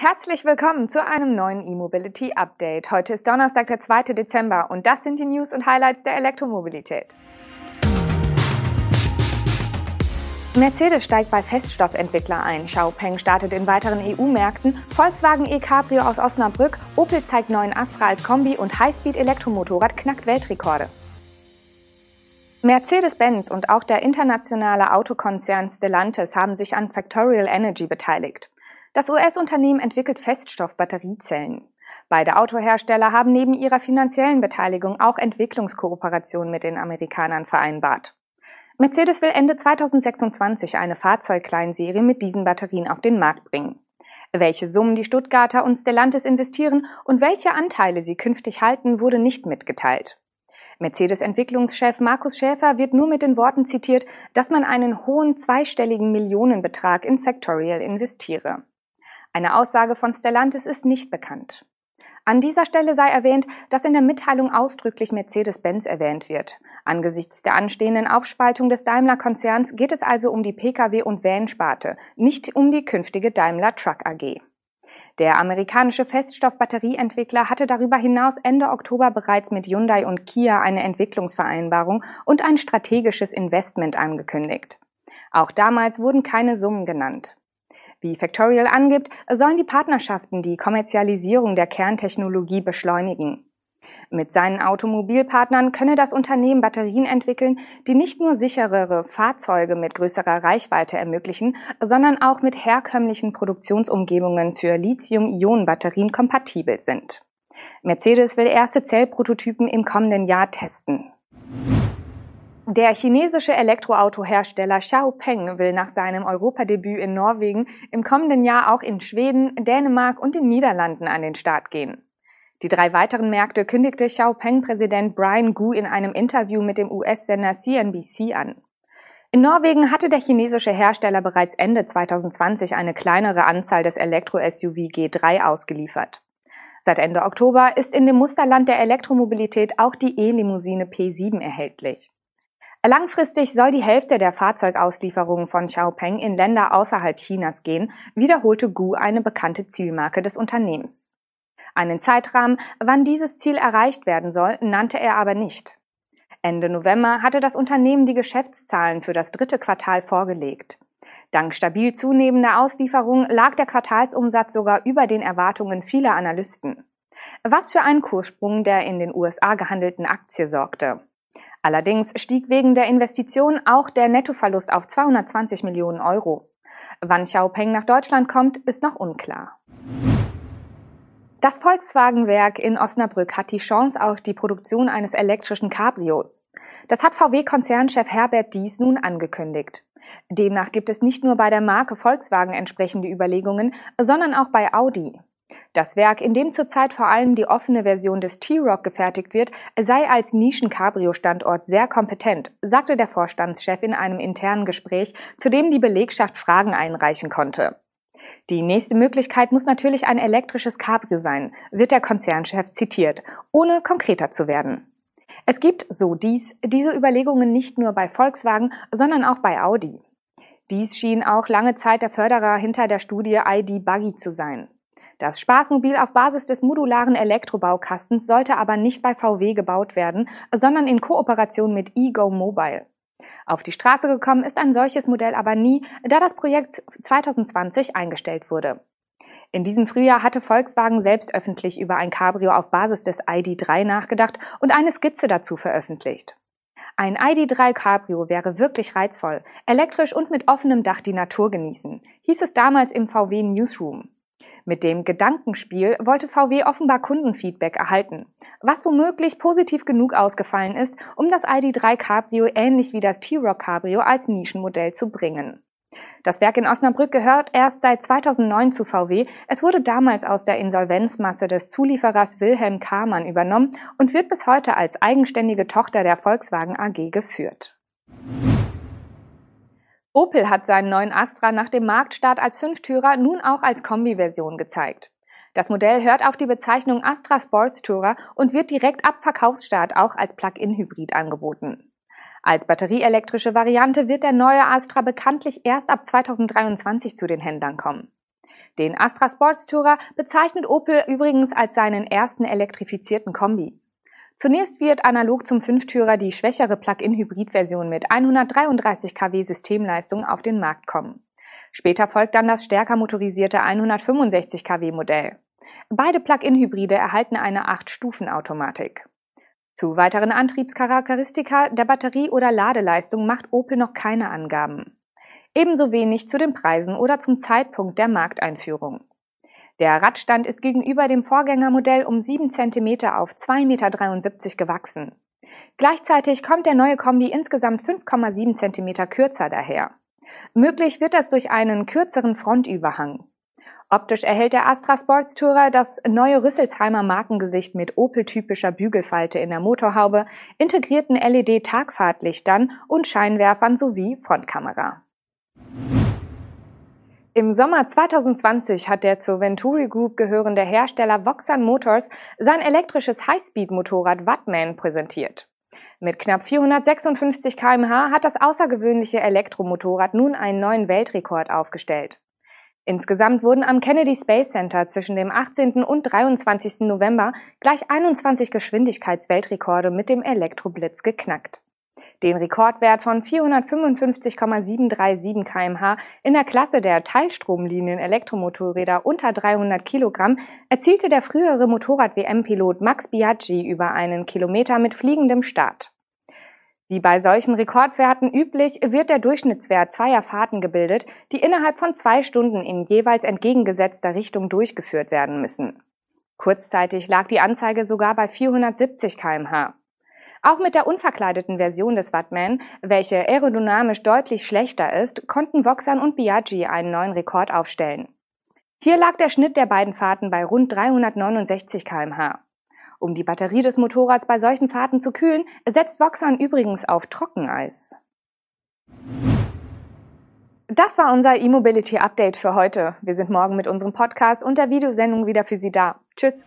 Herzlich willkommen zu einem neuen E-Mobility Update. Heute ist Donnerstag, der 2. Dezember und das sind die News und Highlights der Elektromobilität. Mercedes steigt bei Feststoffentwickler ein, Xiaopeng startet in weiteren EU-Märkten, Volkswagen e-Cabrio aus Osnabrück, Opel zeigt neuen Astra als Kombi und Highspeed-Elektromotorrad knackt Weltrekorde. Mercedes-Benz und auch der internationale Autokonzern Stellantis haben sich an Factorial Energy beteiligt. Das US-Unternehmen entwickelt Feststoffbatteriezellen. Beide Autohersteller haben neben ihrer finanziellen Beteiligung auch Entwicklungskooperationen mit den Amerikanern vereinbart. Mercedes will Ende 2026 eine Fahrzeugkleinserie mit diesen Batterien auf den Markt bringen. Welche Summen die Stuttgarter und Stellantis investieren und welche Anteile sie künftig halten, wurde nicht mitgeteilt. Mercedes-Entwicklungschef Markus Schäfer wird nur mit den Worten zitiert, dass man einen hohen zweistelligen Millionenbetrag in Factorial investiere. Eine Aussage von Stellantis ist nicht bekannt. An dieser Stelle sei erwähnt, dass in der Mitteilung ausdrücklich Mercedes-Benz erwähnt wird. Angesichts der anstehenden Aufspaltung des Daimler-Konzerns geht es also um die Pkw- und Van-Sparte, nicht um die künftige Daimler Truck AG. Der amerikanische Feststoffbatterieentwickler hatte darüber hinaus Ende Oktober bereits mit Hyundai und Kia eine Entwicklungsvereinbarung und ein strategisches Investment angekündigt. Auch damals wurden keine Summen genannt. Wie Factorial angibt, sollen die Partnerschaften die Kommerzialisierung der Kerntechnologie beschleunigen. Mit seinen Automobilpartnern könne das Unternehmen Batterien entwickeln, die nicht nur sicherere Fahrzeuge mit größerer Reichweite ermöglichen, sondern auch mit herkömmlichen Produktionsumgebungen für Lithium-Ionen-Batterien kompatibel sind. Mercedes will erste Zellprototypen im kommenden Jahr testen. Der chinesische Elektroautohersteller Xiaopeng will nach seinem Europadebüt in Norwegen im kommenden Jahr auch in Schweden, Dänemark und den Niederlanden an den Start gehen. Die drei weiteren Märkte kündigte Xiaopeng-Präsident Brian Gu in einem Interview mit dem US-Sender CNBC an. In Norwegen hatte der chinesische Hersteller bereits Ende 2020 eine kleinere Anzahl des Elektro-SUV G3 ausgeliefert. Seit Ende Oktober ist in dem Musterland der Elektromobilität auch die E-Limousine P7 erhältlich. Langfristig soll die Hälfte der Fahrzeugauslieferungen von Xiaopeng in Länder außerhalb Chinas gehen, wiederholte Gu eine bekannte Zielmarke des Unternehmens. Einen Zeitrahmen, wann dieses Ziel erreicht werden soll, nannte er aber nicht. Ende November hatte das Unternehmen die Geschäftszahlen für das dritte Quartal vorgelegt. Dank stabil zunehmender Auslieferungen lag der Quartalsumsatz sogar über den Erwartungen vieler Analysten. Was für einen Kurssprung der in den USA gehandelten Aktie sorgte. Allerdings stieg wegen der Investition auch der Nettoverlust auf 220 Millionen Euro. Wann Xiaopeng nach Deutschland kommt, ist noch unklar. Das Volkswagen-Werk in Osnabrück hat die Chance auf die Produktion eines elektrischen Cabrios. Das hat VW-Konzernchef Herbert Dies nun angekündigt. Demnach gibt es nicht nur bei der Marke Volkswagen entsprechende Überlegungen, sondern auch bei Audi. Das Werk, in dem zurzeit vor allem die offene Version des T-Rock gefertigt wird, sei als Nischen-Cabrio-Standort sehr kompetent, sagte der Vorstandschef in einem internen Gespräch, zu dem die Belegschaft Fragen einreichen konnte. Die nächste Möglichkeit muss natürlich ein elektrisches Cabrio sein, wird der Konzernchef zitiert, ohne konkreter zu werden. Es gibt, so dies, diese Überlegungen nicht nur bei Volkswagen, sondern auch bei Audi. Dies schien auch lange Zeit der Förderer hinter der Studie ID Buggy zu sein. Das Spaßmobil auf Basis des modularen Elektrobaukastens sollte aber nicht bei VW gebaut werden, sondern in Kooperation mit Ego Mobile. Auf die Straße gekommen ist ein solches Modell aber nie, da das Projekt 2020 eingestellt wurde. In diesem Frühjahr hatte Volkswagen selbst öffentlich über ein Cabrio auf Basis des ID3 nachgedacht und eine Skizze dazu veröffentlicht. Ein ID3 Cabrio wäre wirklich reizvoll, elektrisch und mit offenem Dach die Natur genießen, hieß es damals im VW Newsroom. Mit dem Gedankenspiel wollte VW offenbar Kundenfeedback erhalten, was womöglich positiv genug ausgefallen ist, um das ID3 Cabrio ähnlich wie das T-Rock Cabrio als Nischenmodell zu bringen. Das Werk in Osnabrück gehört erst seit 2009 zu VW. Es wurde damals aus der Insolvenzmasse des Zulieferers Wilhelm Kamann übernommen und wird bis heute als eigenständige Tochter der Volkswagen AG geführt. Opel hat seinen neuen Astra nach dem Marktstart als Fünftürer nun auch als Kombi-Version gezeigt. Das Modell hört auf die Bezeichnung Astra Sports Tourer und wird direkt ab Verkaufsstart auch als Plug-in-Hybrid angeboten. Als batterieelektrische Variante wird der neue Astra bekanntlich erst ab 2023 zu den Händlern kommen. Den Astra Sports Tourer bezeichnet Opel übrigens als seinen ersten elektrifizierten Kombi. Zunächst wird analog zum Fünftürer die schwächere Plug-in-Hybrid-Version mit 133 kW Systemleistung auf den Markt kommen. Später folgt dann das stärker motorisierte 165 kW Modell. Beide Plug-in-Hybride erhalten eine 8-Stufen-Automatik. Zu weiteren Antriebscharakteristika der Batterie oder Ladeleistung macht Opel noch keine Angaben. Ebenso wenig zu den Preisen oder zum Zeitpunkt der Markteinführung. Der Radstand ist gegenüber dem Vorgängermodell um 7 cm auf 2,73 Meter gewachsen. Gleichzeitig kommt der neue Kombi insgesamt 5,7 cm kürzer daher. Möglich wird das durch einen kürzeren Frontüberhang. Optisch erhält der Astra Sports Tourer das neue Rüsselsheimer Markengesicht mit Opel-typischer Bügelfalte in der Motorhaube, integrierten LED-Tagfahrtlichtern und Scheinwerfern sowie Frontkamera. Im Sommer 2020 hat der zur Venturi Group gehörende Hersteller Voxan Motors sein elektrisches Highspeed-Motorrad Wattman präsentiert. Mit knapp 456 kmh hat das außergewöhnliche Elektromotorrad nun einen neuen Weltrekord aufgestellt. Insgesamt wurden am Kennedy Space Center zwischen dem 18. und 23. November gleich 21 Geschwindigkeitsweltrekorde mit dem Elektroblitz geknackt. Den Rekordwert von 455,737 kmh in der Klasse der Teilstromlinien Elektromotorräder unter 300 Kilogramm erzielte der frühere Motorrad-WM-Pilot Max Biaggi über einen Kilometer mit fliegendem Start. Wie bei solchen Rekordwerten üblich, wird der Durchschnittswert zweier Fahrten gebildet, die innerhalb von zwei Stunden in jeweils entgegengesetzter Richtung durchgeführt werden müssen. Kurzzeitig lag die Anzeige sogar bei 470 kmh. Auch mit der unverkleideten Version des Wattman, welche aerodynamisch deutlich schlechter ist, konnten Voxan und Biaggi einen neuen Rekord aufstellen. Hier lag der Schnitt der beiden Fahrten bei rund 369 kmh. Um die Batterie des Motorrads bei solchen Fahrten zu kühlen, setzt Voxan übrigens auf Trockeneis. Das war unser E-Mobility Update für heute. Wir sind morgen mit unserem Podcast und der Videosendung wieder für Sie da. Tschüss.